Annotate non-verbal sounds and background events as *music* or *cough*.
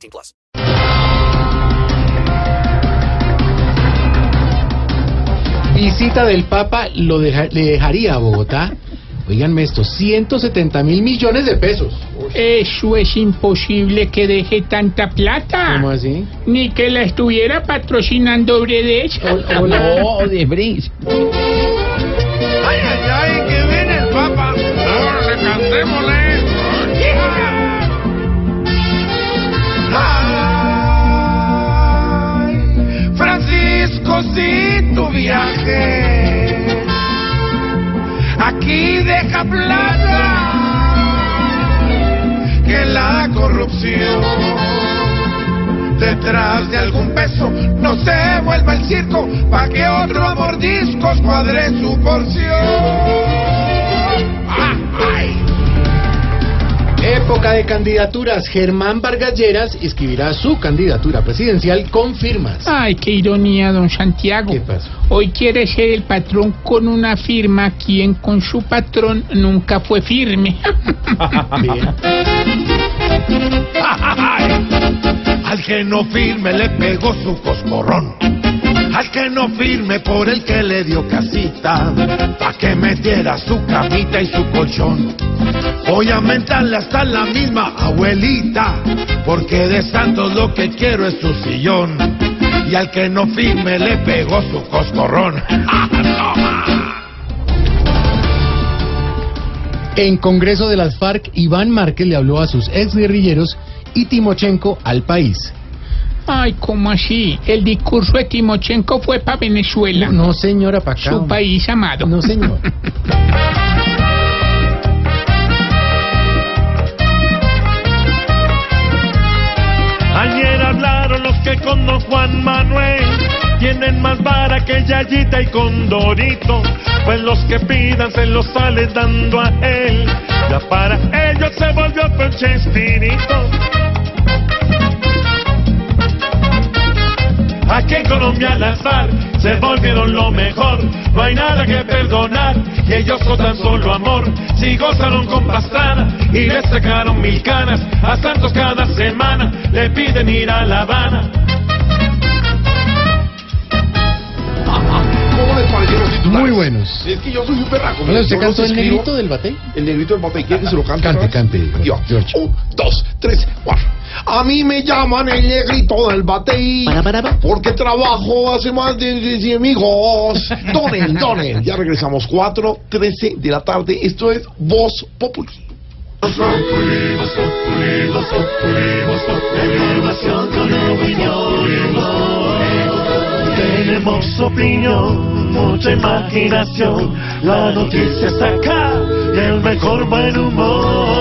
18 plus. Visita del Papa lo deja- le dejaría a Bogotá. Oíganme esto, 170 mil millones de pesos. Eso es imposible que deje tanta plata. ¿Cómo así? Ni que la estuviera patrocinando Bredes. Hola. *laughs* de. Ay, ay, ay, que viene el Papa. Ahora cantémosle. Tu viaje aquí deja plata que la corrupción detrás de algún peso no se vuelva el circo pa' que otro a mordiscos cuadre su porción. Época de candidaturas. Germán Vargas Lleras escribirá su candidatura presidencial con firmas. Ay, qué ironía, don Santiago. ¿Qué pasó? Hoy quiere ser el patrón con una firma, quien con su patrón nunca fue firme. *laughs* *laughs* Al que no firme le pegó su coscorrón. Al que no firme por el que le dio casita, pa' que metiera su camita y su colchón. Voy a mentarle hasta la misma abuelita, porque de santos lo que quiero es su sillón. Y al que no firme le pegó su coscorrón. *laughs* En Congreso de las FARC, Iván Márquez le habló a sus exguerrilleros y Timochenko al país. Ay, ¿cómo así? El discurso de Timochenko fue para Venezuela. No, señora, para acá. Su país amado. No, señor. *laughs* tienen más vara que Yayita y Condorito, pues los que pidan se los sale dando a él. Ya para ellos se volvió chespirito. Aquí en Colombia las FARC se volvieron lo mejor, no hay nada que perdonar, y ellos con tan solo amor, si gozaron con Pastrana y le sacaron mil canas, a Santos cada semana le piden ir a La Habana. Muy buenos. Es que yo soy un perraco. Mire, ¿Usted cantó el negrito del bate? El negrito del bate, ¿quiere que se lo cante? Cante, cante. George. Un, dos, tres, cuatro. A mí me llaman el negrito del bate. Para, para, para. Porque trabajo hace más de 100 amigos. Donen, donen. Ya regresamos. 4, 13 de la tarde. Esto es Voz Populi. Tenemos opinión, mucha imaginación, la noticia está acá y el mejor buen humor.